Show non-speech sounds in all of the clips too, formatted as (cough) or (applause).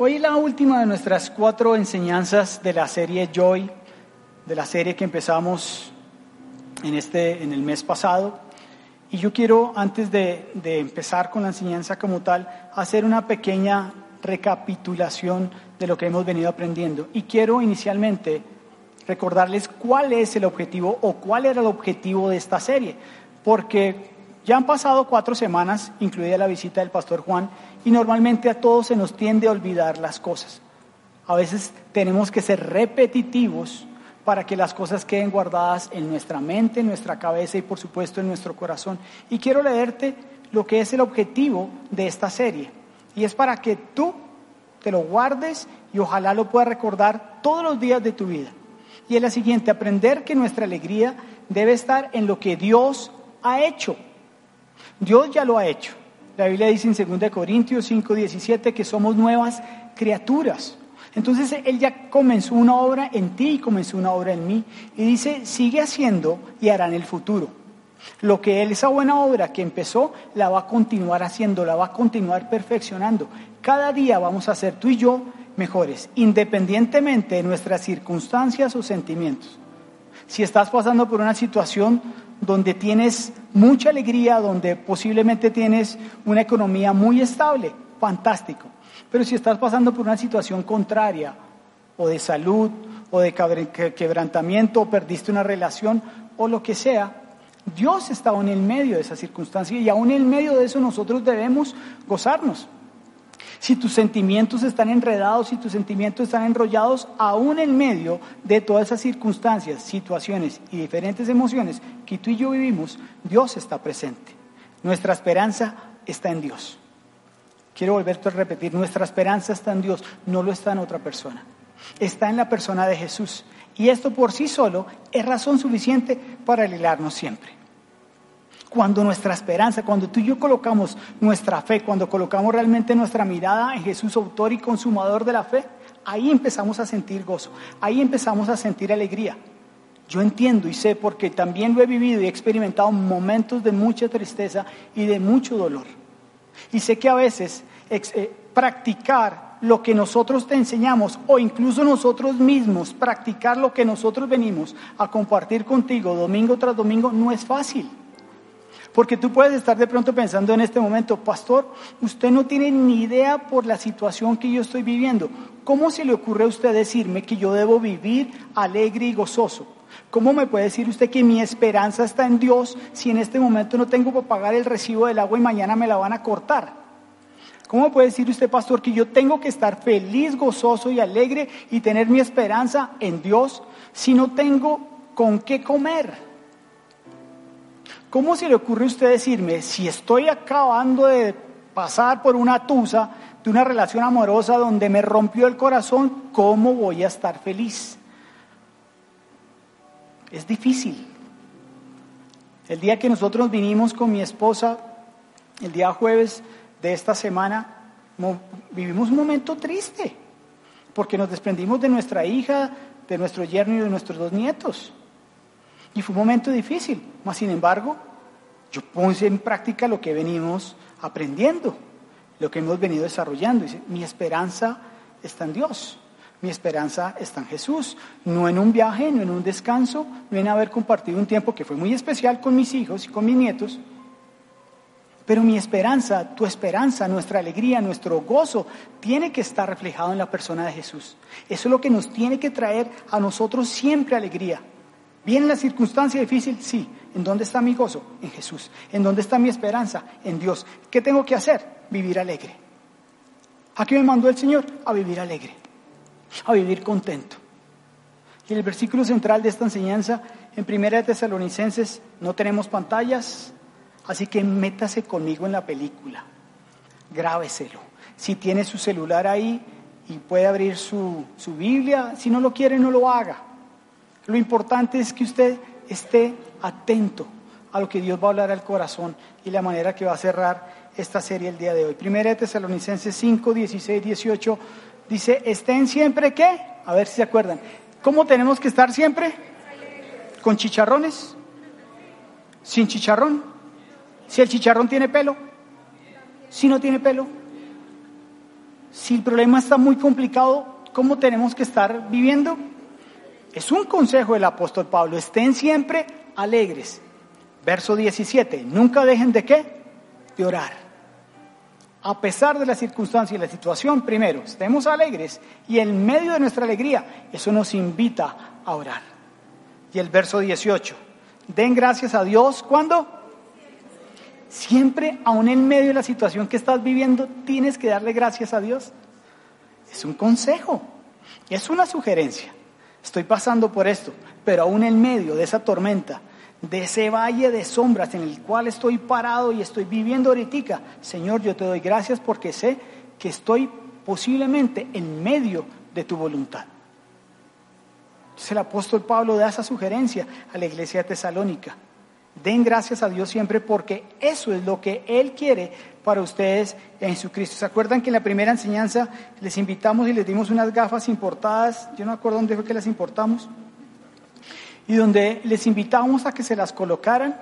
Hoy la última de nuestras cuatro enseñanzas de la serie Joy, de la serie que empezamos en, este, en el mes pasado. Y yo quiero, antes de, de empezar con la enseñanza como tal, hacer una pequeña recapitulación de lo que hemos venido aprendiendo. Y quiero inicialmente recordarles cuál es el objetivo o cuál era el objetivo de esta serie, porque ya han pasado cuatro semanas, incluida la visita del pastor Juan, y normalmente a todos se nos tiende a olvidar las cosas. A veces tenemos que ser repetitivos para que las cosas queden guardadas en nuestra mente, en nuestra cabeza y por supuesto en nuestro corazón. Y quiero leerte lo que es el objetivo de esta serie. Y es para que tú te lo guardes y ojalá lo puedas recordar todos los días de tu vida. Y es la siguiente, aprender que nuestra alegría debe estar en lo que Dios ha hecho Dios ya lo ha hecho. La Biblia dice en 2 Corintios 5, 17 que somos nuevas criaturas. Entonces Él ya comenzó una obra en ti y comenzó una obra en mí. Y dice, sigue haciendo y hará en el futuro. Lo que Él, esa buena obra que empezó, la va a continuar haciendo, la va a continuar perfeccionando. Cada día vamos a ser tú y yo mejores, independientemente de nuestras circunstancias o sentimientos. Si estás pasando por una situación donde tienes mucha alegría, donde posiblemente tienes una economía muy estable, fantástico. Pero si estás pasando por una situación contraria, o de salud, o de quebrantamiento, o perdiste una relación, o lo que sea, Dios está en el medio de esa circunstancia y aún en el medio de eso nosotros debemos gozarnos. Si tus sentimientos están enredados, si tus sentimientos están enrollados, aún en medio de todas esas circunstancias, situaciones y diferentes emociones que tú y yo vivimos, Dios está presente. Nuestra esperanza está en Dios. Quiero volverte a repetir, nuestra esperanza está en Dios, no lo está en otra persona. Está en la persona de Jesús. Y esto por sí solo es razón suficiente para alegrarnos siempre. Cuando nuestra esperanza, cuando tú y yo colocamos nuestra fe, cuando colocamos realmente nuestra mirada en Jesús, autor y consumador de la fe, ahí empezamos a sentir gozo, ahí empezamos a sentir alegría. Yo entiendo y sé porque también lo he vivido y he experimentado momentos de mucha tristeza y de mucho dolor. Y sé que a veces eh, practicar lo que nosotros te enseñamos o incluso nosotros mismos practicar lo que nosotros venimos a compartir contigo domingo tras domingo no es fácil. Porque tú puedes estar de pronto pensando en este momento, pastor, usted no tiene ni idea por la situación que yo estoy viviendo. ¿Cómo se le ocurre a usted decirme que yo debo vivir alegre y gozoso? ¿Cómo me puede decir usted que mi esperanza está en Dios si en este momento no tengo para pagar el recibo del agua y mañana me la van a cortar? ¿Cómo puede decir usted, pastor, que yo tengo que estar feliz, gozoso y alegre y tener mi esperanza en Dios si no tengo con qué comer? ¿Cómo se le ocurre a usted decirme, si estoy acabando de pasar por una tusa de una relación amorosa donde me rompió el corazón, cómo voy a estar feliz? Es difícil. El día que nosotros vinimos con mi esposa, el día jueves de esta semana, vivimos un momento triste, porque nos desprendimos de nuestra hija, de nuestro yerno y de nuestros dos nietos. Y fue un momento difícil, mas sin embargo, yo puse en práctica lo que venimos aprendiendo, lo que hemos venido desarrollando. Dice, mi esperanza está en Dios, mi esperanza está en Jesús, no en un viaje, no en un descanso, no en haber compartido un tiempo que fue muy especial con mis hijos y con mis nietos. Pero mi esperanza, tu esperanza, nuestra alegría, nuestro gozo, tiene que estar reflejado en la persona de Jesús. Eso es lo que nos tiene que traer a nosotros siempre alegría. ¿Viene la circunstancia difícil? Sí. ¿En dónde está mi gozo? En Jesús. ¿En dónde está mi esperanza? En Dios. ¿Qué tengo que hacer? Vivir alegre. ¿A qué me mandó el Señor? A vivir alegre. A vivir contento. Y el versículo central de esta enseñanza, en Primera de Tesalonicenses, no tenemos pantallas, así que métase conmigo en la película. Grábeselo. Si tiene su celular ahí y puede abrir su, su Biblia, si no lo quiere, no lo haga. Lo importante es que usted esté atento a lo que Dios va a hablar al corazón y la manera que va a cerrar esta serie el día de hoy. Primera de Tesalonicenses 5, 16, 18 dice, estén siempre qué? A ver si se acuerdan. ¿Cómo tenemos que estar siempre? ¿Con chicharrones? ¿Sin chicharrón? ¿Si el chicharrón tiene pelo? ¿Si no tiene pelo? si el problema está muy complicado, ¿cómo tenemos que estar viviendo? Es un consejo del apóstol Pablo, estén siempre alegres. Verso 17, nunca dejen de qué? De orar. A pesar de la circunstancia y la situación, primero, estemos alegres y en medio de nuestra alegría, eso nos invita a orar. Y el verso 18, den gracias a Dios cuando siempre, aún en medio de la situación que estás viviendo, tienes que darle gracias a Dios. Es un consejo, es una sugerencia. Estoy pasando por esto, pero aún en medio de esa tormenta, de ese valle de sombras en el cual estoy parado y estoy viviendo ahorita, Señor, yo te doy gracias porque sé que estoy posiblemente en medio de tu voluntad. Entonces el apóstol Pablo da esa sugerencia a la iglesia de Tesalónica. Den gracias a Dios siempre porque eso es lo que Él quiere para ustedes en Jesucristo. ¿Se acuerdan que en la primera enseñanza les invitamos y les dimos unas gafas importadas? Yo no me acuerdo dónde fue que las importamos. Y donde les invitamos a que se las colocaran.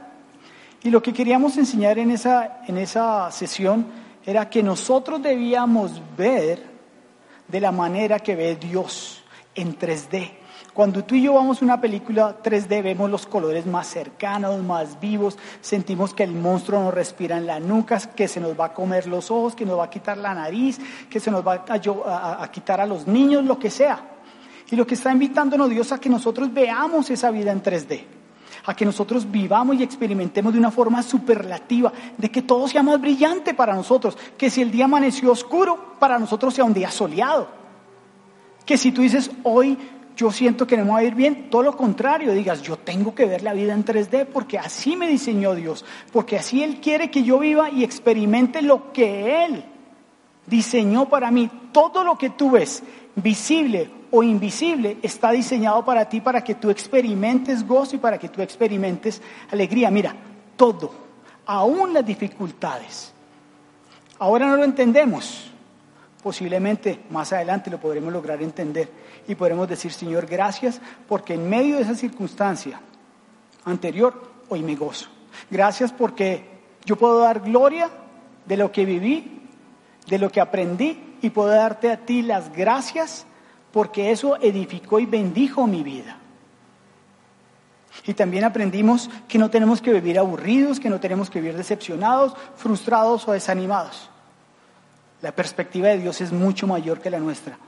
Y lo que queríamos enseñar en esa, en esa sesión era que nosotros debíamos ver de la manera que ve Dios en 3D cuando tú y yo vamos a una película 3D vemos los colores más cercanos, más vivos, sentimos que el monstruo nos respira en la nuca, que se nos va a comer los ojos, que nos va a quitar la nariz, que se nos va a, quitar a los niños, lo que sea. Y lo que está invitándonos Dios a que nosotros veamos esa vida en 3D a que nosotros vivamos y experimentemos de una forma superlativa, de que todo sea más brillante para nosotros, que si el día amaneció oscuro, para nosotros sea un día soleado. Que si tú dices, hoy yo siento que no me va a ir bien, todo lo contrario, digas, yo tengo que ver la vida en 3D porque así me diseñó Dios, porque así Él quiere que yo viva y experimente lo que Él diseñó para mí. Todo lo que tú ves, visible o invisible, está diseñado para ti, para que tú experimentes gozo y para que tú experimentes alegría. Mira, todo, aún las dificultades. Ahora no lo entendemos, posiblemente más adelante lo podremos lograr entender y podremos decir, Señor, gracias porque en medio de esa circunstancia anterior, hoy me gozo. Gracias porque yo puedo dar gloria de lo que viví, de lo que aprendí y puedo darte a ti las gracias porque eso edificó y bendijo mi vida. Y también aprendimos que no tenemos que vivir aburridos, que no tenemos que vivir decepcionados, frustrados o desanimados. La perspectiva de Dios es mucho mayor que la nuestra.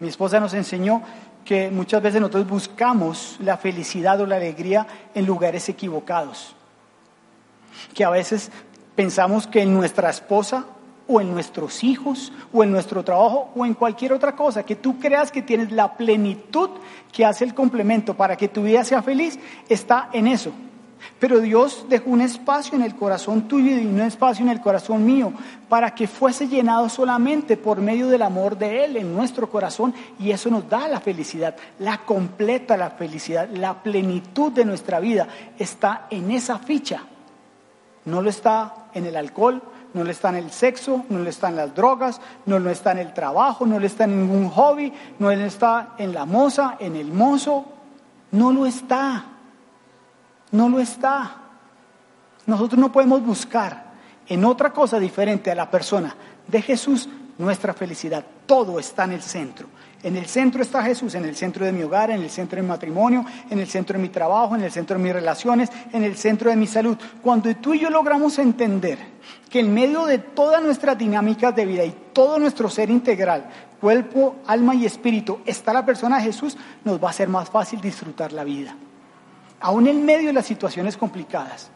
Mi esposa nos enseñó que muchas veces nosotros buscamos la felicidad o la alegría en lugares equivocados. Que a veces pensamos que en nuestra esposa o en nuestros hijos o en nuestro trabajo o en cualquier otra cosa, que tú creas que tienes la plenitud que hace el complemento para que tu vida sea feliz, está en eso. Pero Dios dejó un espacio en el corazón tuyo y un espacio en el corazón mío para que fuese llenado solamente por medio del amor de Él en nuestro corazón y eso nos da la felicidad, la completa la felicidad, la plenitud de nuestra vida está en esa ficha. No lo está en el alcohol, no lo está en el sexo, no lo está en las drogas, no lo está en el trabajo, no lo está en ningún hobby, no lo está en la moza, en el mozo, no lo está. No lo está. Nosotros no podemos buscar en otra cosa diferente a la persona de Jesús nuestra felicidad. Todo está en el centro. En el centro está Jesús, en el centro de mi hogar, en el centro de mi matrimonio, en el centro de mi trabajo, en el centro de mis relaciones, en el centro de mi salud. Cuando tú y yo logramos entender que en medio de todas nuestras dinámicas de vida y todo nuestro ser integral, cuerpo, alma y espíritu, está la persona de Jesús, nos va a ser más fácil disfrutar la vida aún en medio de las situaciones complicadas.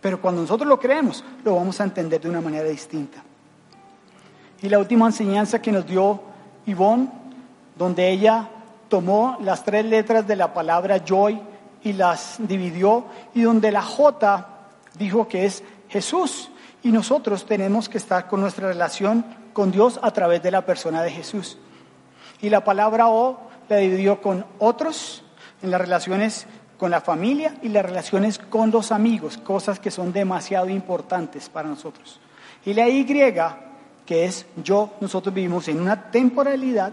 Pero cuando nosotros lo creemos, lo vamos a entender de una manera distinta. Y la última enseñanza que nos dio Yvonne, donde ella tomó las tres letras de la palabra joy y las dividió, y donde la J dijo que es Jesús. Y nosotros tenemos que estar con nuestra relación con Dios a través de la persona de Jesús. Y la palabra O la dividió con otros en las relaciones con la familia y las relaciones con los amigos, cosas que son demasiado importantes para nosotros. Y la Y, que es yo, nosotros vivimos en una temporalidad,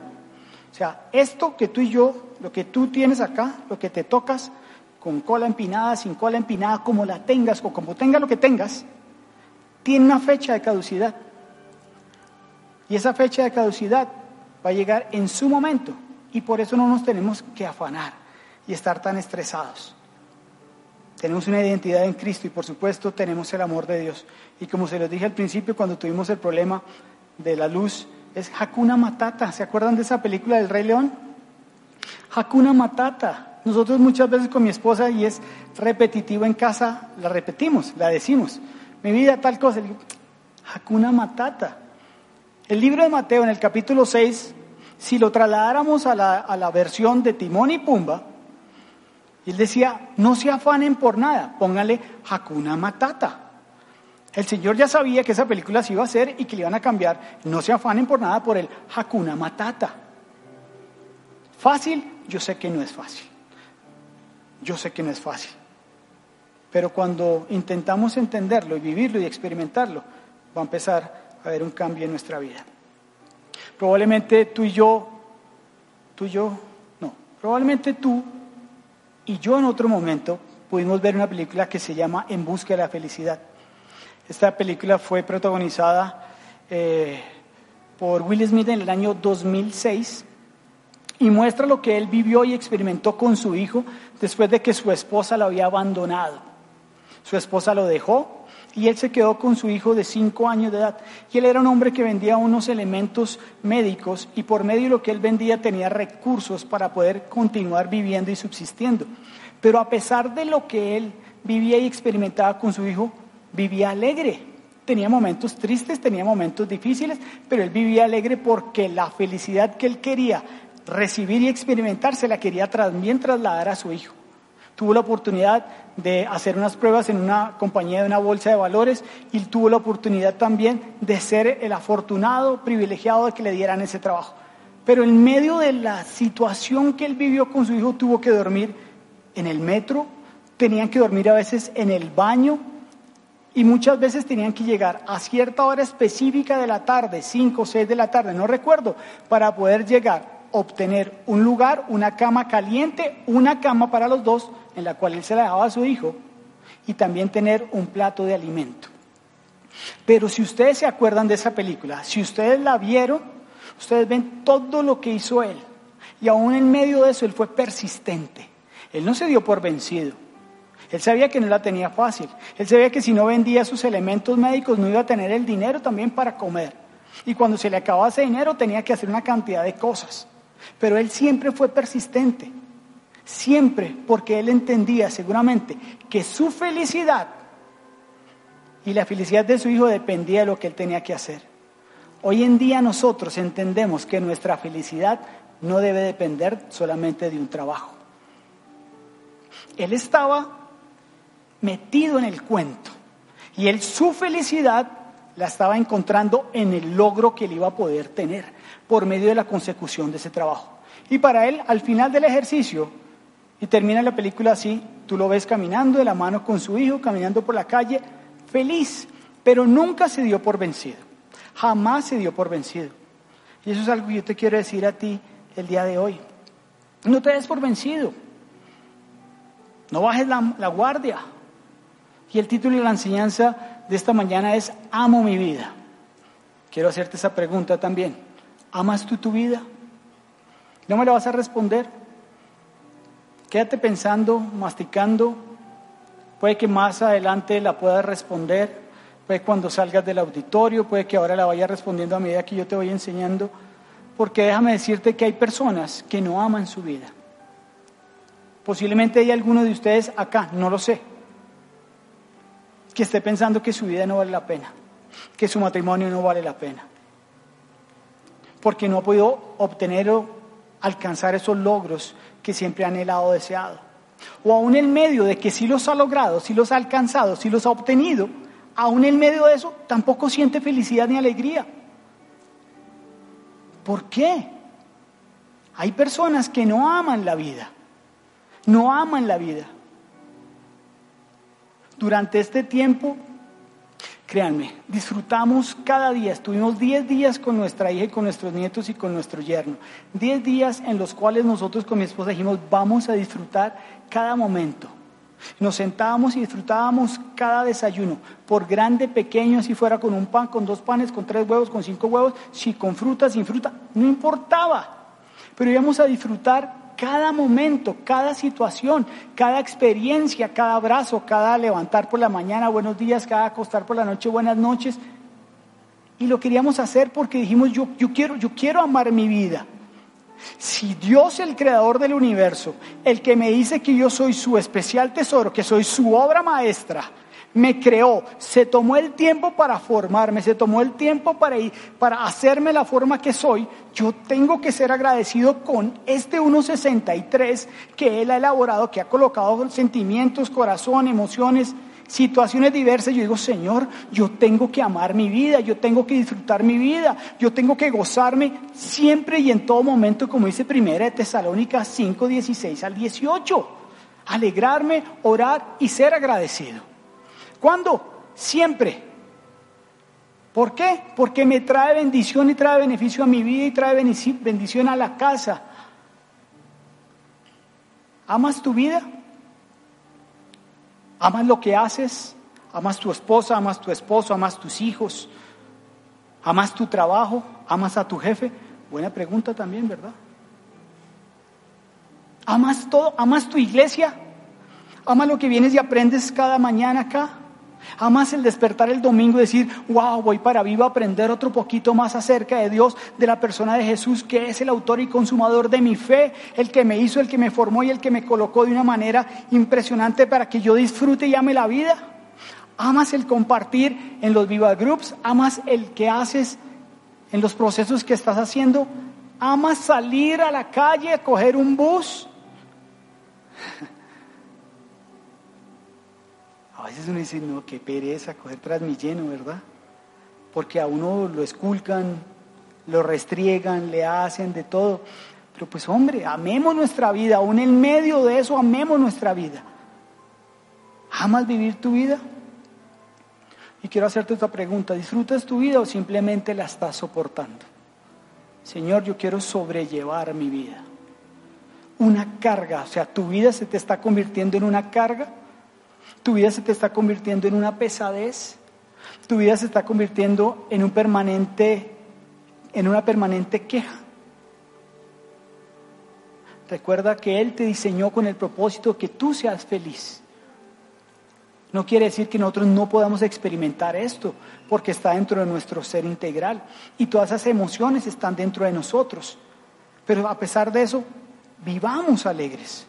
o sea, esto que tú y yo, lo que tú tienes acá, lo que te tocas, con cola empinada, sin cola empinada, como la tengas o como tenga lo que tengas, tiene una fecha de caducidad. Y esa fecha de caducidad va a llegar en su momento. Y por eso no nos tenemos que afanar y estar tan estresados. Tenemos una identidad en Cristo y por supuesto tenemos el amor de Dios. Y como se los dije al principio cuando tuvimos el problema de la luz, es Hakuna Matata. ¿Se acuerdan de esa película del Rey León? Hakuna Matata. Nosotros muchas veces con mi esposa, y es repetitivo en casa, la repetimos, la decimos. Mi vida tal cosa. Hakuna Matata. El libro de Mateo en el capítulo 6, si lo trasladáramos a la, a la versión de Timón y Pumba, él decía, no se afanen por nada, póngale Hakuna Matata. El Señor ya sabía que esa película se iba a hacer y que le iban a cambiar. No se afanen por nada por el Hakuna Matata. Fácil, yo sé que no es fácil. Yo sé que no es fácil. Pero cuando intentamos entenderlo y vivirlo y experimentarlo, va a empezar a haber un cambio en nuestra vida. Probablemente tú y yo, tú y yo, no, probablemente tú y yo en otro momento pudimos ver una película que se llama En busca de la felicidad. Esta película fue protagonizada eh, por Will Smith en el año 2006 y muestra lo que él vivió y experimentó con su hijo después de que su esposa lo había abandonado. Su esposa lo dejó y él se quedó con su hijo de cinco años de edad. Y él era un hombre que vendía unos elementos médicos y por medio de lo que él vendía tenía recursos para poder continuar viviendo y subsistiendo. Pero a pesar de lo que él vivía y experimentaba con su hijo, vivía alegre. Tenía momentos tristes, tenía momentos difíciles, pero él vivía alegre porque la felicidad que él quería recibir y experimentar se la quería también trasladar a su hijo tuvo la oportunidad de hacer unas pruebas en una compañía de una bolsa de valores y tuvo la oportunidad también de ser el afortunado, privilegiado de que le dieran ese trabajo. Pero en medio de la situación que él vivió con su hijo tuvo que dormir en el metro, tenían que dormir a veces en el baño y muchas veces tenían que llegar a cierta hora específica de la tarde, 5 o 6 de la tarde, no recuerdo, para poder llegar obtener un lugar, una cama caliente, una cama para los dos, en la cual él se la dejaba a su hijo, y también tener un plato de alimento. Pero si ustedes se acuerdan de esa película, si ustedes la vieron, ustedes ven todo lo que hizo él. Y aún en medio de eso, él fue persistente. Él no se dio por vencido. Él sabía que no la tenía fácil. Él sabía que si no vendía sus elementos médicos no iba a tener el dinero también para comer. Y cuando se le acababa ese dinero tenía que hacer una cantidad de cosas. Pero él siempre fue persistente, siempre porque él entendía seguramente que su felicidad y la felicidad de su hijo dependía de lo que él tenía que hacer. Hoy en día nosotros entendemos que nuestra felicidad no debe depender solamente de un trabajo. Él estaba metido en el cuento y él su felicidad la estaba encontrando en el logro que él iba a poder tener por medio de la consecución de ese trabajo. Y para él, al final del ejercicio, y termina la película así, tú lo ves caminando de la mano con su hijo, caminando por la calle, feliz, pero nunca se dio por vencido, jamás se dio por vencido. Y eso es algo que yo te quiero decir a ti el día de hoy. No te des por vencido, no bajes la, la guardia. Y el título de la enseñanza de esta mañana es Amo mi vida. Quiero hacerte esa pregunta también. ¿Amas tú tu vida? ¿No me la vas a responder? Quédate pensando, masticando. Puede que más adelante la puedas responder. Puede cuando salgas del auditorio, puede que ahora la vayas respondiendo a medida que yo te voy enseñando. Porque déjame decirte que hay personas que no aman su vida. Posiblemente hay alguno de ustedes acá, no lo sé, que esté pensando que su vida no vale la pena, que su matrimonio no vale la pena porque no ha podido obtener o alcanzar esos logros que siempre ha anhelado o deseado. O aún en medio de que sí los ha logrado, sí los ha alcanzado, sí los ha obtenido, aún en medio de eso tampoco siente felicidad ni alegría. ¿Por qué? Hay personas que no aman la vida, no aman la vida. Durante este tiempo Créanme, disfrutamos cada día. Estuvimos 10 días con nuestra hija y con nuestros nietos y con nuestro yerno. 10 días en los cuales nosotros con mi esposa dijimos, vamos a disfrutar cada momento. Nos sentábamos y disfrutábamos cada desayuno, por grande, pequeño, si fuera con un pan, con dos panes, con tres huevos, con cinco huevos, si con fruta, sin fruta, no importaba. Pero íbamos a disfrutar cada momento, cada situación, cada experiencia, cada abrazo, cada levantar por la mañana, buenos días, cada acostar por la noche, buenas noches. Y lo queríamos hacer porque dijimos, yo, quiero, yo quiero amar mi vida. Si Dios, el creador del universo, el que me dice que yo soy su especial tesoro, que soy su obra maestra, me creó, se tomó el tiempo para formarme, se tomó el tiempo para, ir, para hacerme la forma que soy, yo tengo que ser agradecido con este 1.63 que Él ha elaborado, que ha colocado sentimientos, corazón, emociones, situaciones diversas, yo digo, Señor, yo tengo que amar mi vida, yo tengo que disfrutar mi vida, yo tengo que gozarme siempre y en todo momento, como dice Primera de Tesalónica 5, 16 al 18. Alegrarme, orar y ser agradecido. ¿Cuándo? Siempre. ¿Por qué? Porque me trae bendición y trae beneficio a mi vida y trae bendición a la casa. ¿Amas tu vida? ¿Amas lo que haces? ¿Amas tu esposa? ¿Amas tu esposo? ¿Amas tus hijos? ¿Amas tu trabajo? ¿Amas a tu jefe? Buena pregunta también, ¿verdad? ¿Amas todo? ¿Amas tu iglesia? ¿Amas lo que vienes y aprendes cada mañana acá? Amas el despertar el domingo y decir, wow, voy para vivo a aprender otro poquito más acerca de Dios, de la persona de Jesús, que es el autor y consumador de mi fe, el que me hizo, el que me formó y el que me colocó de una manera impresionante para que yo disfrute y ame la vida. Amas el compartir en los Viva Groups, amas el que haces en los procesos que estás haciendo, amas salir a la calle coger un bus. A veces uno dice, no, qué pereza coger Transmilleno, ¿verdad? Porque a uno lo esculcan, lo restriegan, le hacen de todo. Pero pues hombre, amemos nuestra vida, aún en medio de eso amemos nuestra vida. ¿Amas vivir tu vida? Y quiero hacerte otra pregunta, ¿disfrutas tu vida o simplemente la estás soportando? Señor, yo quiero sobrellevar mi vida. Una carga, o sea, tu vida se te está convirtiendo en una carga tu vida se te está convirtiendo en una pesadez. Tu vida se está convirtiendo en un permanente en una permanente queja. Recuerda que él te diseñó con el propósito que tú seas feliz. No quiere decir que nosotros no podamos experimentar esto, porque está dentro de nuestro ser integral y todas esas emociones están dentro de nosotros. Pero a pesar de eso, vivamos alegres.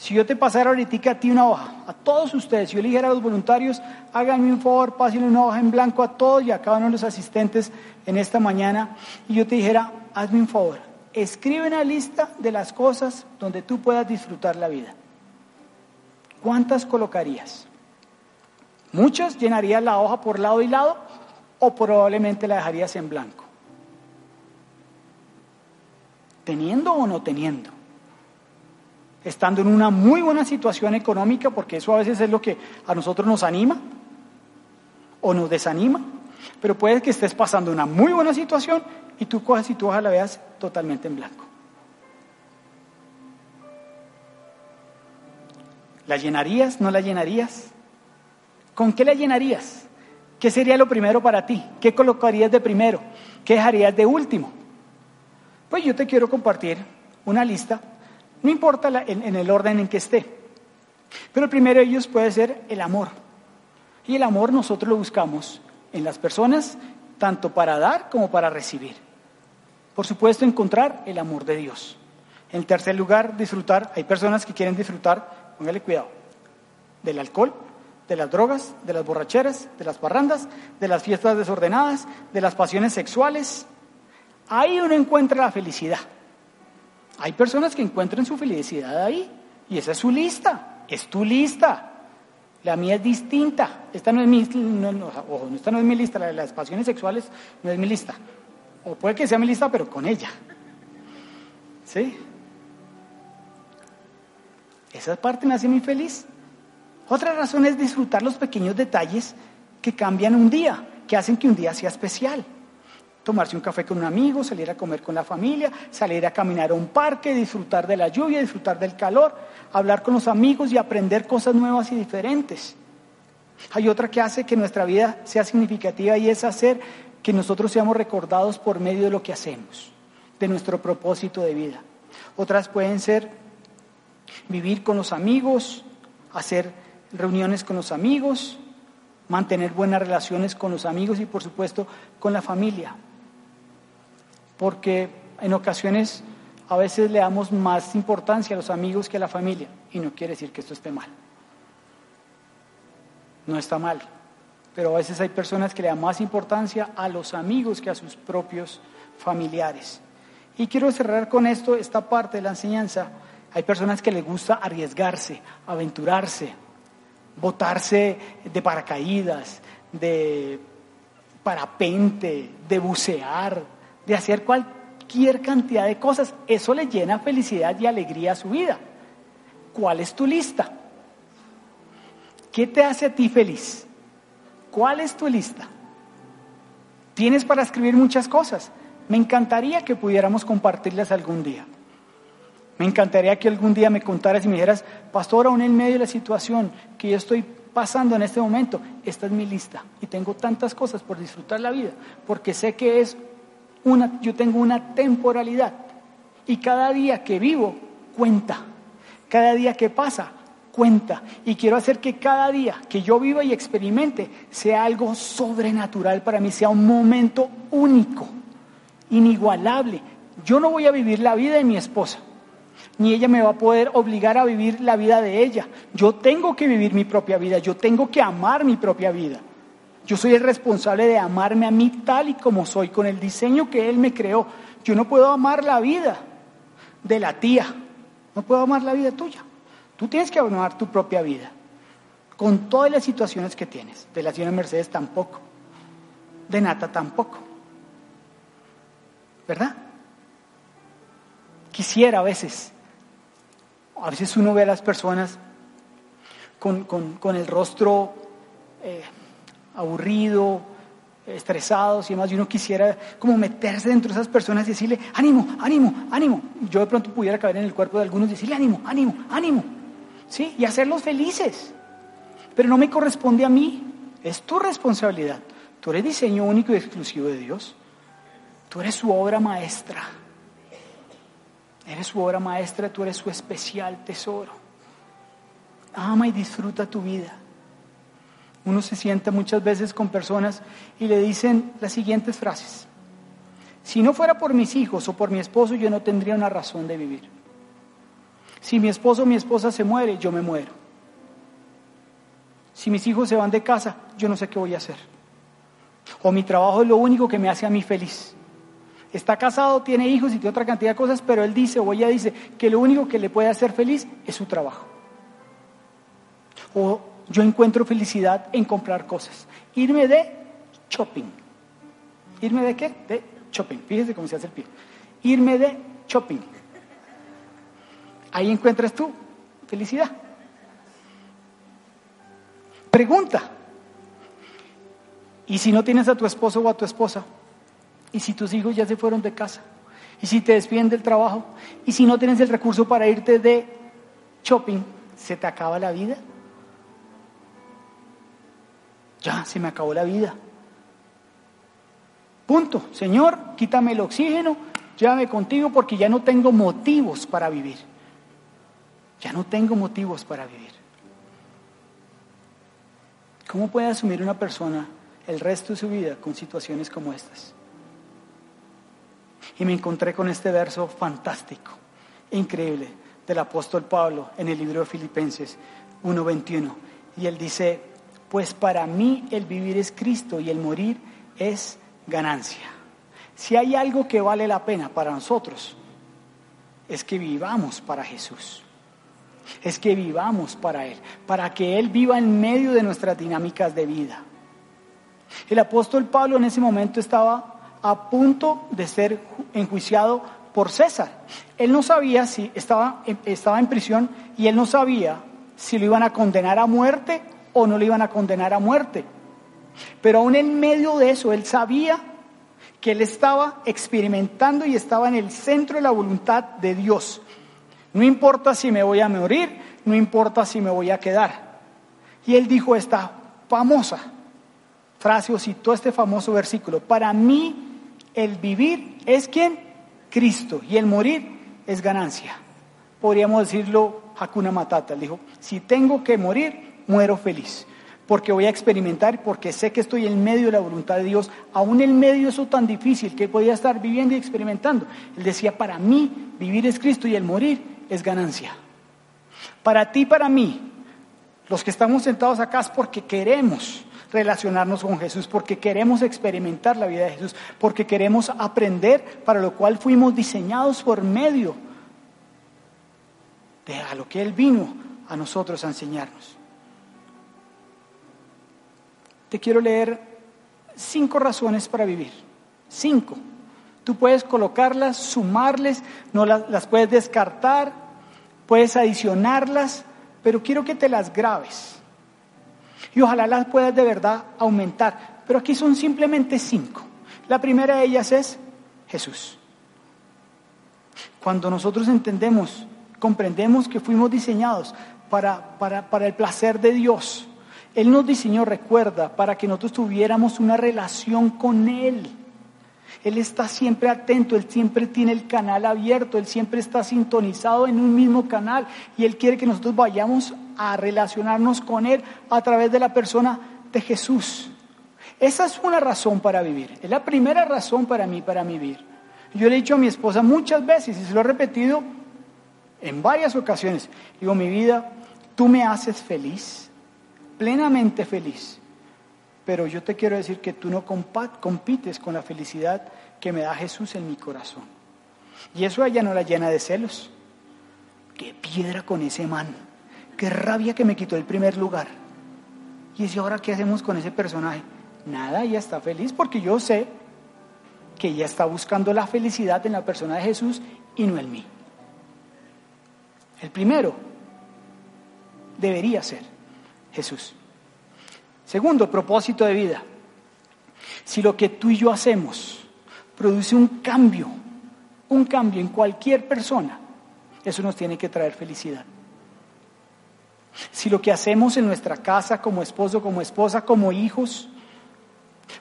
Si yo te pasara ahorita a ti una hoja, a todos ustedes, si yo le dijera a los voluntarios, háganme un favor, pásenle una hoja en blanco a todos y a cada uno de los asistentes en esta mañana, y yo te dijera, hazme un favor, escribe una lista de las cosas donde tú puedas disfrutar la vida. ¿Cuántas colocarías? ¿Muchas llenarías la hoja por lado y lado o probablemente la dejarías en blanco? ¿Teniendo o no teniendo? Estando en una muy buena situación económica, porque eso a veces es lo que a nosotros nos anima o nos desanima, pero puede que estés pasando una muy buena situación y tú cojas y tú ojalá la veas totalmente en blanco. ¿La llenarías? ¿No la llenarías? ¿Con qué la llenarías? ¿Qué sería lo primero para ti? ¿Qué colocarías de primero? ¿Qué dejarías de último? Pues yo te quiero compartir una lista no importa en, el orden en que esté. Pero el primero de ellos puede ser el amor. Y el amor nosotros lo buscamos en las personas, tanto para dar como para recibir. Por supuesto, encontrar el amor de Dios. En tercer lugar, disfrutar. Hay personas que quieren disfrutar, póngale cuidado, del alcohol, de las drogas, de las borracheras, de las parrandas, de las fiestas desordenadas, de las pasiones sexuales. Ahí uno encuentra la felicidad. Hay personas que encuentran su felicidad ahí y esa es su lista, es tu lista. La mía es distinta. Esta no es mi, esta no es mi lista, la de las pasiones sexuales no es mi lista. O puede que sea mi lista, pero con ella. ¿Sí? Esa parte me hace muy feliz. Otra razón es disfrutar los pequeños detalles que cambian un día, que hacen que un día sea especial. Tomarse un café con un amigo, salir a comer con la familia, salir a caminar a un parque, disfrutar de la lluvia, disfrutar del calor, hablar con los amigos y aprender cosas nuevas y diferentes. Hay otra que hace que nuestra vida sea significativa y es hacer que nosotros seamos recordados por medio de lo que hacemos, de nuestro propósito de vida. Otras pueden ser vivir con los amigos, hacer reuniones con los amigos, mantener buenas relaciones con los amigos y por supuesto con la familia. Porque en ocasiones a veces le damos más importancia a los amigos que a la familia y no quiere decir que esto esté mal. No está mal, pero a veces hay personas que le dan más importancia a los amigos que a sus propios familiares. Y quiero cerrar con esto, esta parte de la enseñanza. Hay personas que les gusta arriesgarse, aventurarse, botarse de paracaídas, de parapente, de bucear, de hacer cualquier cantidad de cosas. Eso le llena felicidad y alegría a su vida. ¿Cuál es tu lista? ¿Qué te hace a ti feliz? ¿Cuál es tu lista? Tienes para escribir muchas cosas. Me encantaría que pudiéramos compartirlas algún día. Me encantaría que algún día me contaras y me dijeras, pastor, aún en medio de la situación que yo estoy pasando en este momento, esta es mi lista y tengo tantas cosas por disfrutar la vida, porque sé que es una, yo tengo una temporalidad y cada día que vivo cuenta, cada día que pasa cuenta y quiero hacer que cada día que yo viva y experimente sea algo sobrenatural para mí, sea un momento único, inigualable. Yo no voy a vivir la vida de mi esposa ni ella me va a poder obligar a vivir la vida de ella. Yo tengo que vivir mi propia vida, yo tengo que amar mi propia vida. Yo soy el responsable de amarme a mí tal y como soy, con el diseño que Él me creó. Yo no puedo amar la vida de la tía, no puedo amar la vida tuya. Tú tienes que amar tu propia vida, con todas las situaciones que tienes. De la señora Mercedes tampoco, de Nata tampoco. ¿Verdad? Quisiera a veces a veces uno ve a las personas con, el rostro eh, aburrido, estresados y demás, y uno quisiera como meterse dentro de esas personas y decirle, ánimo, ánimo, ánimo. Yo de pronto pudiera caber en el cuerpo de algunos y decirle, ánimo, ánimo, ánimo. ¿Sí? Y hacerlos felices. Pero no me corresponde a mí, es tu responsabilidad. Tú eres diseño único y exclusivo de Dios. Tú eres su obra maestra. Eres su obra maestra, tú eres su especial tesoro. Ama y disfruta tu vida. Uno se sienta muchas veces con personas y le dicen las siguientes frases. Si no fuera por mis hijos o por mi esposo, yo no tendría una razón de vivir. Si mi esposo o mi esposa se muere, yo me muero. Si mis hijos se van de casa, yo no sé qué voy a hacer. O mi trabajo es lo único que me hace a mí feliz. Está casado, tiene hijos y tiene otra cantidad de cosas, pero él dice o ella dice que lo único que le puede hacer feliz es su trabajo. O yo encuentro felicidad en comprar cosas. Irme de shopping. ¿Irme de qué? De shopping. Fíjese cómo se hace el pie. Irme de shopping. Ahí encuentras tú felicidad. Pregunta. ¿Y si no tienes a tu esposo o a tu esposa? ¿Y si tus hijos ya se fueron de casa? ¿Y si te despiden del trabajo? ¿Y si no tienes el recurso para irte de shopping? ¿Se te acaba la vida? Ya, se me acabó la vida. Punto. Señor, quítame el oxígeno, llévame contigo porque ya no tengo motivos para vivir. Ya no tengo motivos para vivir. ¿Cómo puede asumir una persona el resto de su vida con situaciones como estas? y me encontré con este verso fantástico, increíble, del apóstol Pablo en el libro de Filipenses 1:21. Y él dice, pues para mí el vivir es Cristo y el morir es ganancia. Si hay algo que vale la pena para nosotros, es que vivamos para Jesús. Es que vivamos para Él, para que Él viva en medio de nuestras dinámicas de vida. El apóstol Pablo en ese momento estaba a punto de ser enjuiciado por César. Él no sabía si estaba, estaba en prisión y él no sabía si lo iban a condenar a muerte o no lo iban a condenar a muerte. Pero aún en medio de eso, él sabía que él estaba experimentando y estaba en el centro de la voluntad de Dios. No importa si me voy a morir, no importa si me voy a quedar. Y él dijo esta famosa frase o citó este famoso versículo. Para mí el vivir es quien? Cristo. Y el morir es ganancia. Podríamos decirlo Hakuna Matata. Él dijo, si tengo que morir, muero feliz. Porque voy a experimentar, porque sé que estoy en medio de la voluntad de Dios, aún en medio de eso tan difícil que podía estar viviendo y experimentando. Él decía, para mí vivir es Cristo y el morir es ganancia. Para ti, para mí, los que estamos sentados acá es porque queremos relacionarnos con Jesús, porque queremos experimentar la vida de Jesús, porque queremos aprender para lo cual fuimos diseñados por medio de a lo que Él vino a nosotros a enseñarnos. Te quiero leer cinco razones para vivir. Cinco. Tú puedes colocarlas, sumarles, no las, las puedes descartar, puedes adicionarlas, pero quiero que te las grabes. Y ojalá las puedas de verdad aumentar. Pero aquí son simplemente cinco. La primera de ellas es Jesús. Cuando nosotros entendemos, comprendemos que fuimos diseñados para, para, para el placer de Dios, Él nos diseñó, recuerda, para que nosotros tuviéramos una relación con Él. Él está siempre atento, Él siempre tiene el canal abierto, Él siempre está sintonizado en un mismo canal y Él quiere que nosotros vayamos a relacionarnos con Él a través de la persona de Jesús. Esa es una razón para vivir, es la primera razón para mí, para vivir. Yo le he dicho a mi esposa muchas veces y se lo he repetido en varias ocasiones, digo, mi vida, tú me haces feliz, plenamente feliz pero yo te quiero decir que tú no compites con la felicidad que me da Jesús en mi corazón. Y eso a ella no la llena de celos. Qué piedra con ese man. Qué rabia que me quitó el primer lugar. Y dice, ahora qué hacemos con ese personaje? Nada, ella está feliz porque yo sé que ella está buscando la felicidad en la persona de Jesús y no en mí. El primero debería ser Jesús. Segundo, propósito de vida. Si lo que tú y yo hacemos produce un cambio, un cambio en cualquier persona, eso nos tiene que traer felicidad. Si lo que hacemos en nuestra casa como esposo, como esposa, como hijos,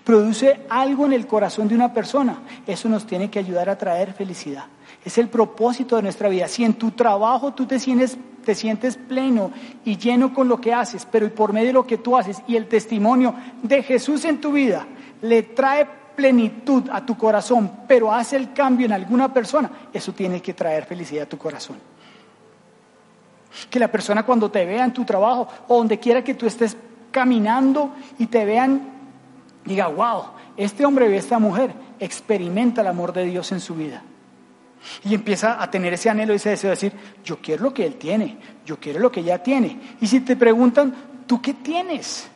produce algo en el corazón de una persona, eso nos tiene que ayudar a traer felicidad. Es el propósito de nuestra vida. Si en tu trabajo tú te sientes, te sientes pleno y lleno con lo que haces, pero por medio de lo que tú haces y el testimonio de Jesús en tu vida le trae plenitud a tu corazón, pero hace el cambio en alguna persona, eso tiene que traer felicidad a tu corazón. Que la persona cuando te vea en tu trabajo o donde quiera que tú estés caminando y te vean, diga, wow, este hombre ve esta mujer, experimenta el amor de Dios en su vida. Y empieza a tener ese anhelo ese deseo de decir, yo quiero lo que él tiene, yo quiero lo que ella tiene. Y si te preguntan, ¿tú qué tienes?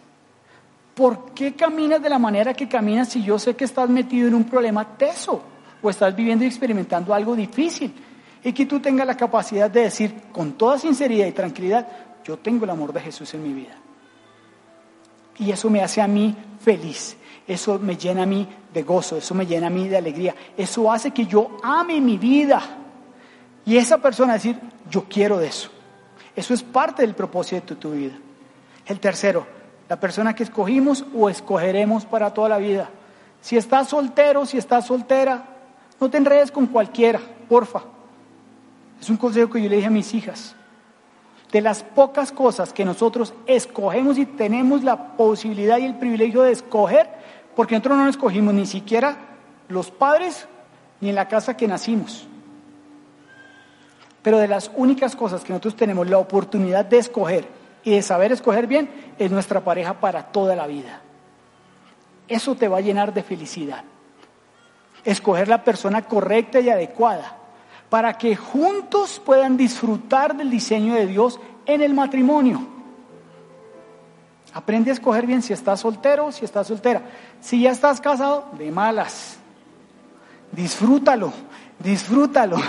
¿Por qué caminas de la manera que caminas si yo sé que estás metido en un problema teso o estás viviendo y experimentando algo difícil? Y que tú tengas la capacidad de decir con toda sinceridad y tranquilidad, yo tengo el amor de Jesús en mi vida. Y eso me hace a mí feliz, eso me llena a mí de gozo, eso me llena a mí de alegría, eso hace que yo ame mi vida. Y esa persona decir, yo quiero de eso. Eso es parte del propósito de tu, vida. El tercero, la persona que escogimos o escogeremos para toda la vida. Si estás soltero, si estás soltera, no te enredes con cualquiera, porfa. Es un consejo que yo le dije a mis hijas. De las pocas cosas que nosotros escogemos y tenemos la posibilidad y el privilegio de escoger, porque nosotros no escogimos ni siquiera los padres ni en la casa que nacimos. Pero de las únicas cosas que nosotros tenemos la oportunidad de escoger y de saber escoger bien es nuestra pareja para toda la vida. Eso te va a llenar de felicidad. Escoger la persona correcta y adecuada para que juntos puedan disfrutar del diseño de Dios en el matrimonio. Aprende a escoger bien si estás soltero o si estás soltera. Si ya estás casado, de malas. Disfrútalo, disfrútalo. (laughs)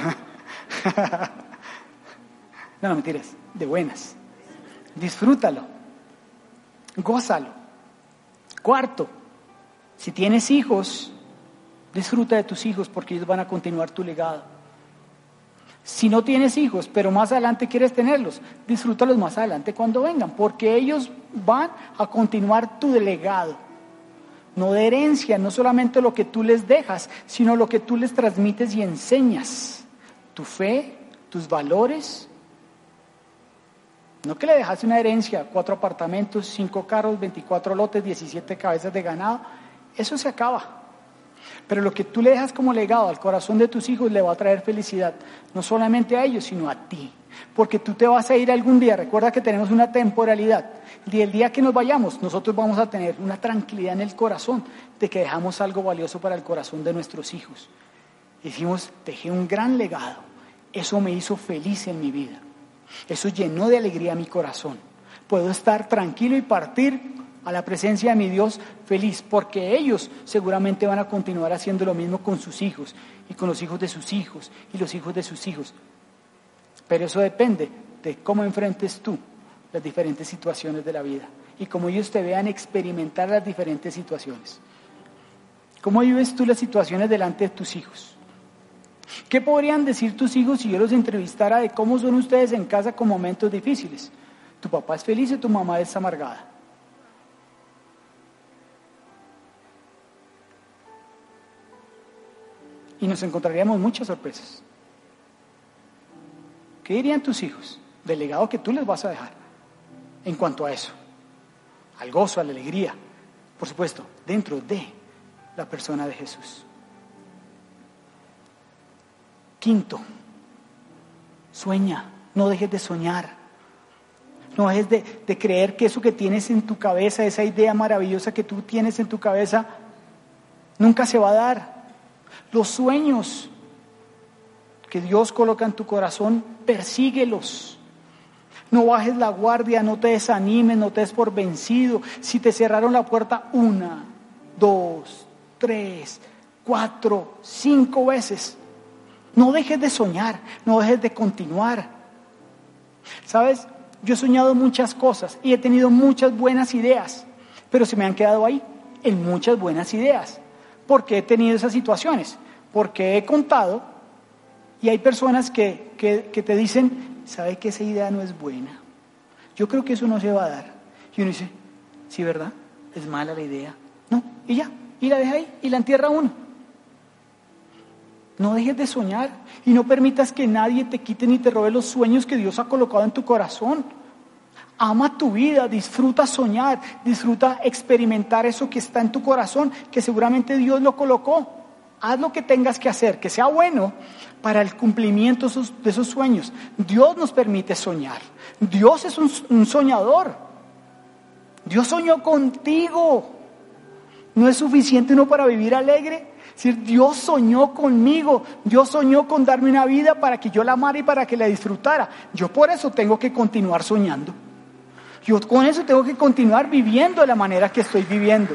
no, no mentiras, de buenas. Disfrútalo. Gózalo. Cuarto, si tienes hijos, Disfruta de tus hijos porque ellos van a continuar tu legado. Si no tienes hijos, pero más adelante quieres tenerlos, disfrútalos más adelante cuando vengan, porque ellos van a continuar tu legado. No de herencia, no solamente lo que tú les dejas, sino lo que tú les transmites y enseñas. Tu fe, tus valores. No que le dejas una herencia, cuatro apartamentos, cinco carros, 24 lotes, 17 cabezas de ganado. Eso se acaba. Pero lo que tú le dejas como legado al corazón de tus hijos le va a traer felicidad, no solamente a ellos, sino a ti. Porque tú te vas a ir algún día, recuerda que tenemos una temporalidad. Y el día que nos vayamos, nosotros vamos a tener una tranquilidad en el corazón de que dejamos algo valioso para el corazón de nuestros hijos. Decimos, dejé un gran legado. Eso me hizo feliz en mi vida. Eso llenó de alegría mi corazón. Puedo estar tranquilo y partir a la presencia de mi Dios feliz, porque ellos seguramente van a continuar haciendo lo mismo con sus hijos y con los hijos de sus hijos y los hijos de sus hijos. Pero eso depende de cómo enfrentes tú las diferentes situaciones de la vida y cómo ellos te vean experimentar las diferentes situaciones. ¿Cómo vives tú las situaciones delante de tus hijos? ¿Qué podrían decir tus hijos si yo los entrevistara de cómo son ustedes en casa con momentos difíciles? Tu papá es feliz y tu mamá es amargada. Y nos encontraríamos muchas sorpresas. ¿Qué dirían tus hijos del legado que tú les vas a dejar en cuanto a eso? Al gozo, a la alegría, por supuesto, dentro de la persona de Jesús. Quinto, sueña, no dejes de soñar. No dejes de, de, creer que eso que tienes en tu cabeza, esa idea maravillosa que tú tienes en tu cabeza, nunca se va a dar. Los sueños que Dios coloca en tu corazón, persíguelos. No bajes la guardia, no te desanimes, no te des por vencido. Si te cerraron la puerta una, dos, tres, cuatro, cinco veces, no dejes de soñar, no dejes de continuar. ¿Sabes? Yo he soñado muchas cosas y he tenido muchas buenas ideas, pero se me han quedado ahí, en muchas buenas ideas, porque he tenido esas situaciones porque he contado y hay personas que, te dicen, ¿sabe que esa idea no es buena? Yo creo que eso no se va a dar. Y uno dice, sí, ¿verdad? Es mala la idea. No, y ya, y la deja ahí y la entierra uno. No dejes de soñar y no permitas que nadie te quite ni te robe los sueños que Dios ha colocado en tu corazón. Ama tu vida, disfruta soñar, disfruta experimentar eso que está en tu corazón, que seguramente Dios lo colocó haz lo que tengas que hacer, que sea bueno para el cumplimiento de esos sueños. Dios nos permite soñar. Dios es un, soñador. Dios soñó contigo. No es suficiente uno para vivir alegre. decir, Dios soñó conmigo, Dios soñó con darme una vida para que yo la amara y para que la disfrutara. Yo por eso tengo que continuar soñando. Yo con eso tengo que continuar viviendo de la manera que estoy viviendo.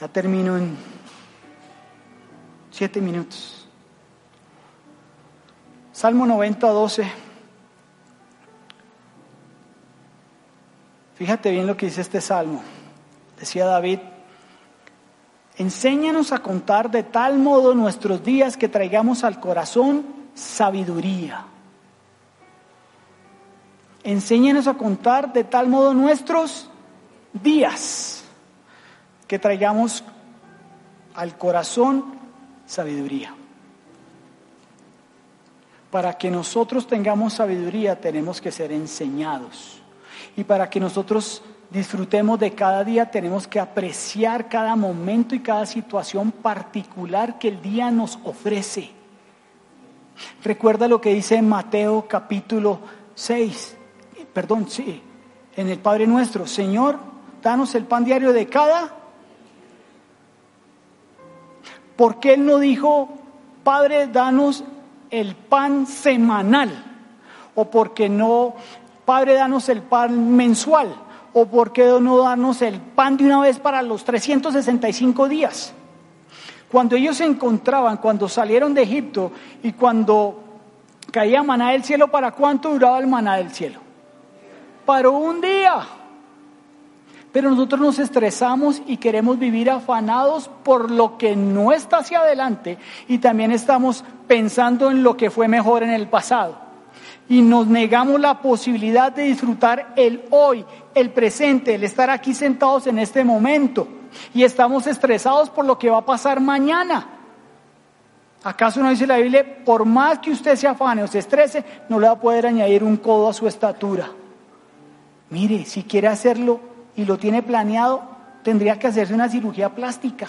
Ya termino en siete minutos. Salmo 90, 12. Fíjate bien lo que dice este salmo. Decía David, enséñanos a contar de tal modo nuestros días que traigamos al corazón sabiduría. Enséñanos a contar de tal modo nuestros días que traigamos al corazón sabiduría. Para que nosotros tengamos sabiduría tenemos que ser enseñados. Y para que nosotros disfrutemos de cada día tenemos que apreciar cada momento y cada situación particular que el día nos ofrece. Recuerda lo que dice Mateo capítulo 6, perdón, sí, en el Padre nuestro, Señor, danos el pan diario de cada ¿Por qué Él no dijo, Padre, danos el pan semanal? ¿O por qué no, Padre, danos el pan mensual? ¿O por qué no darnos el pan de una vez para los 365 días? Cuando ellos se encontraban, cuando salieron de Egipto y cuando caía maná del cielo, ¿para cuánto duraba el maná del cielo? Para un día. Pero nosotros nos estresamos y queremos vivir afanados por lo que no está hacia adelante y también estamos pensando en lo que fue mejor en el pasado. Y nos negamos la posibilidad de disfrutar el hoy, el presente, el estar aquí sentados en este momento. Y estamos estresados por lo que va a pasar mañana. ¿Acaso no dice la Biblia, por más que usted se afane o se estrese, no le va a poder añadir un codo a su estatura? Mire, si quiere hacerlo y lo tiene planeado, tendría que hacerse una cirugía plástica.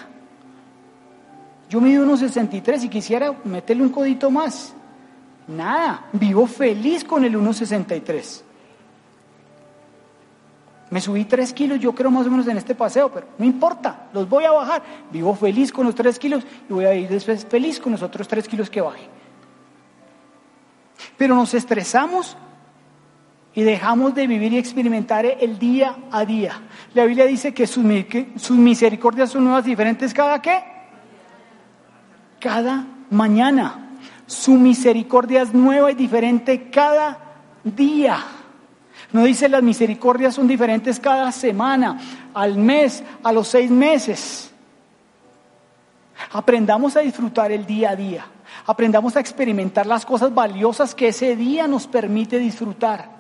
Yo mido unos 63 y quisiera meterle un codito más. Nada, vivo feliz con el 1,63. Me subí tres kilos, yo creo más o menos en este paseo, pero no importa, los voy a bajar. Vivo feliz con los tres kilos y voy a ir después feliz con los otros tres kilos que baje. Pero nos estresamos y dejamos de vivir y experimentar el día a día. La Biblia dice que sus, misericordias son nuevas diferentes cada qué? Cada mañana. Su misericordia es nueva y diferente cada día. No dice las misericordias son diferentes cada semana, al mes, a los seis meses. Aprendamos a disfrutar el día a día. Aprendamos a experimentar las cosas valiosas que ese día nos permite disfrutar.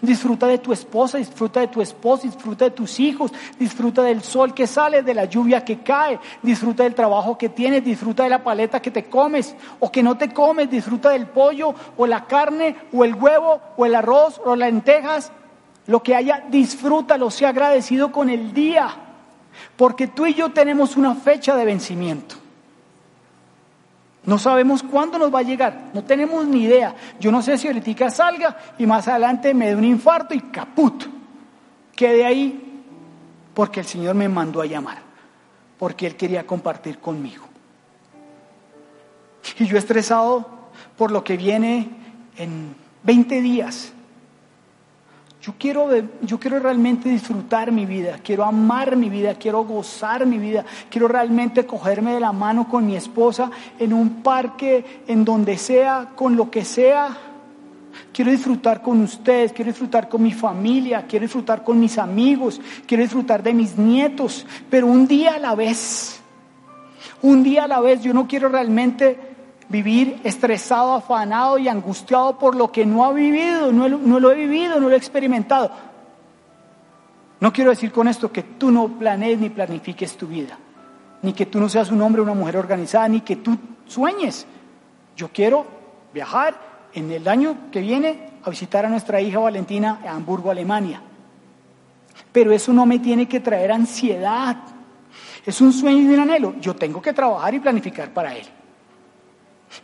Disfruta de tu esposa, disfruta de tu esposo, disfruta de tus hijos, disfruta del sol que sale, de la lluvia que cae, disfruta del trabajo que tienes, disfruta de la paleta que te comes o que no te comes, disfruta del pollo o la carne o el huevo o el arroz o las lentejas, lo que haya, disfrútalo, sea agradecido con el día, porque tú y yo tenemos una fecha de vencimiento. No sabemos cuándo nos va a llegar, no tenemos ni idea. Yo no sé si ahorita salga y más adelante me dé un infarto y caput. Quede ahí porque el Señor me mandó a llamar, porque Él quería compartir conmigo. Y yo estresado por lo que viene en 20 días. Yo quiero, yo quiero realmente disfrutar mi vida, quiero amar mi vida, quiero gozar mi vida, quiero realmente cogerme de la mano con mi esposa en un parque, en donde sea, con lo que sea. Quiero disfrutar con ustedes, quiero disfrutar con mi familia, quiero disfrutar con mis amigos, quiero disfrutar de mis nietos, pero un día a la vez, un día a la vez, yo no quiero realmente vivir estresado, afanado y angustiado por lo que no ha vivido, no, lo he vivido, no lo he experimentado. No quiero decir con esto que tú no planees ni planifiques tu vida, ni que tú no seas un hombre o una mujer organizada, ni que tú sueñes. Yo quiero viajar en el año que viene a visitar a nuestra hija Valentina a Hamburgo, Alemania. Pero eso no me tiene que traer ansiedad. Es un sueño y un anhelo. Yo tengo que trabajar y planificar para él.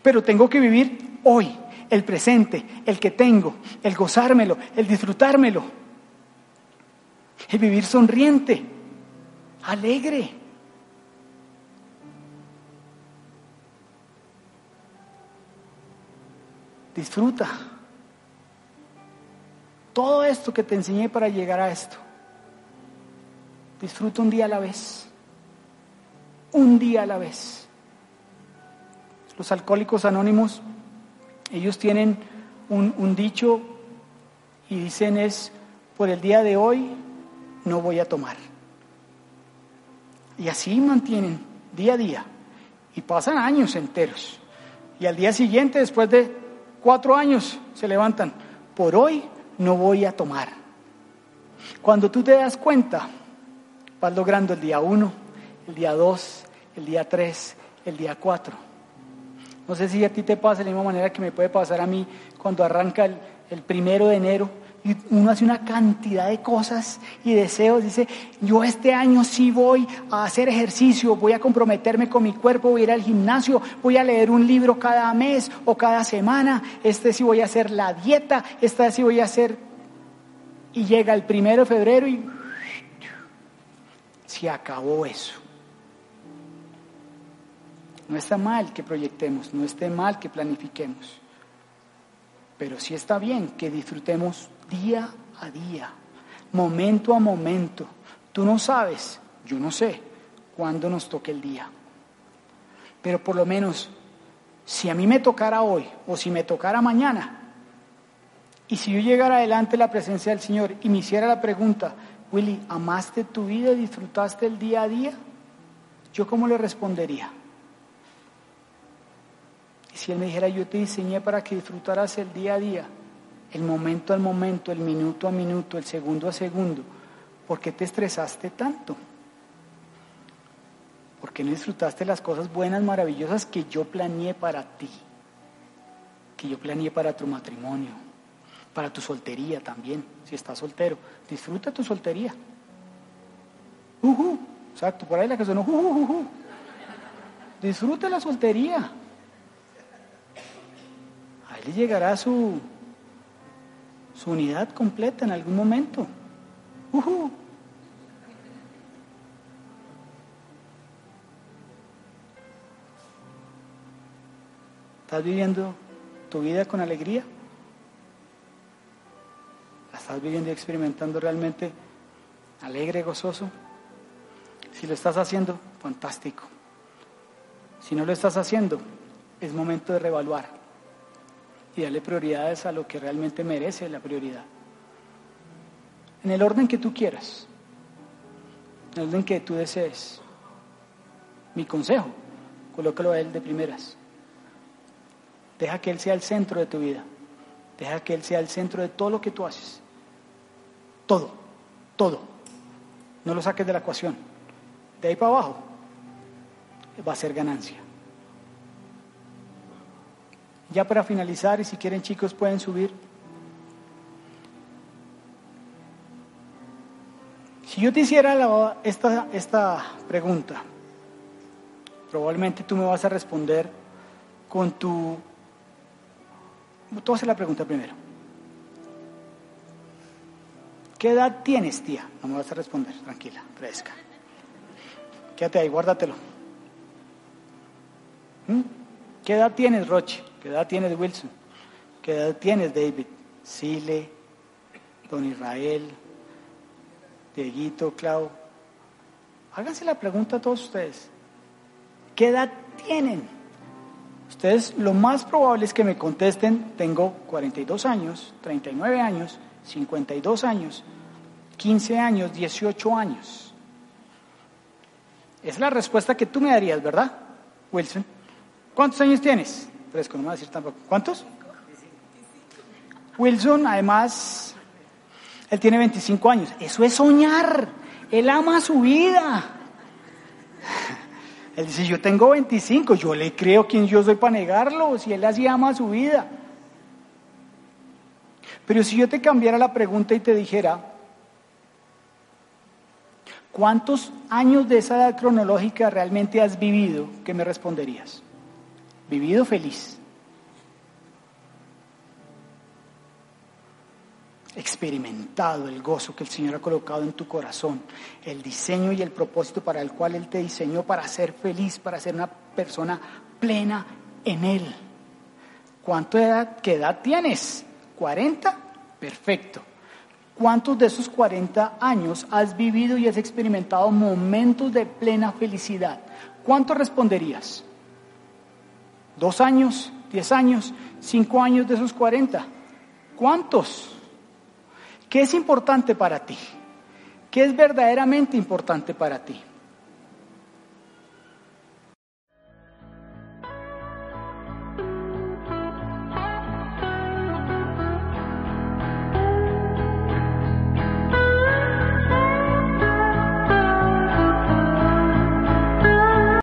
Pero tengo que vivir hoy, el presente, el que tengo, el gozármelo, el disfrutármelo. El vivir sonriente, alegre. Disfruta. Todo esto que te enseñé para llegar a esto. Disfruta un día a la vez. Un día a la vez. Los alcohólicos anónimos, ellos tienen un, dicho y dicen es, por el día de hoy no voy a tomar. Y así mantienen día a día. Y pasan años enteros. Y al día siguiente, después de cuatro años, se levantan. Por hoy no voy a tomar. Cuando tú te das cuenta, vas logrando el día uno, el día dos, el día tres, el día cuatro. No sé si a ti te pasa de la misma manera que me puede pasar a mí cuando arranca el, primero de enero y uno hace una cantidad de cosas y deseos. Dice, yo este año sí voy a hacer ejercicio, voy a comprometerme con mi cuerpo, voy a ir al gimnasio, voy a leer un libro cada mes o cada semana, este sí voy a hacer la dieta, esta sí voy a hacer... Y llega el primero de febrero y se acabó eso. No está mal que proyectemos, no está mal que planifiquemos, pero sí está bien que disfrutemos día a día, momento a momento. Tú no sabes, yo no sé cuándo nos toque el día, pero por lo menos si a mí me tocara hoy o si me tocara mañana, y si yo llegara adelante la presencia del Señor y me hiciera la pregunta, Willy, ¿amaste tu vida y disfrutaste el día a día? ¿Yo cómo le respondería? Si él me dijera, yo te diseñé para que disfrutaras el día a día, el momento al momento, el minuto a minuto, el segundo a segundo, ¿por qué te estresaste tanto? ¿Por qué no disfrutaste las cosas buenas, maravillosas que yo planeé para ti? Que yo planeé para tu matrimonio, para tu soltería también, si estás soltero. Disfruta tu soltería. Uh exacto, por ahí la que sonó. Uh, Disfruta la soltería. Le llegará su, su unidad completa en algún momento. ¿Estás viviendo tu vida con alegría? ¿La estás viviendo y experimentando realmente alegre, gozoso? Si lo estás haciendo, fantástico. Si no lo estás haciendo, es momento de reevaluar y darle prioridades a lo que realmente merece la prioridad. En el orden que tú quieras, en el orden que tú desees. Mi consejo, colócalo a él de primeras. Deja que Él sea el centro de tu vida. Deja que Él sea el centro de todo lo que tú haces. Todo, todo. No lo saques de la ecuación. De ahí para abajo va a ser ganancia. Ya para finalizar, y si quieren chicos pueden subir. Si yo te hiciera esta, esta pregunta, probablemente tú me vas a responder con tu Tú haces la pregunta primero. ¿Qué edad tienes, tía? No me vas a responder, tranquila, fresca. Quédate ahí, guárdatelo. ¿Mm? ¿Qué edad tienes, Roche? ¿Qué edad tienes, Wilson? ¿Qué edad tienes, David? Sile, Don Israel, Dieguito, Clau. Háganse la pregunta a todos ustedes. ¿Qué edad tienen? Ustedes lo más probable es que me contesten, tengo 42 años, 39 años, 52 años, 15 años, 18 años. Es la respuesta que tú me darías, ¿verdad, Wilson? ¿Cuántos años tienes? Fresco, no me voy a decir tampoco. ¿Cuántos? Wilson, además, él tiene 25 años. Eso es soñar. Él ama su vida. Él dice, yo tengo 25, yo le creo quién yo soy para negarlo, si él así ama su vida. Pero si yo te cambiara la pregunta y te dijera, ¿cuántos años de esa edad cronológica realmente has vivido? ¿Qué me responderías? Vivido feliz. experimentado el gozo que el Señor ha colocado en tu corazón, el diseño y el propósito para el cual Él te diseñó para ser feliz, para ser una persona plena en Él. ¿Cuánto edad, edad tienes? ¿40? Perfecto. ¿Cuántos de esos 40 años has vivido y has experimentado momentos de plena felicidad? ¿Cuánto responderías? ¿Dos años? ¿Diez años? ¿Cinco años de esos 40? ¿Cuántos? ¿Qué es importante para ti? ¿Qué es verdaderamente importante para ti?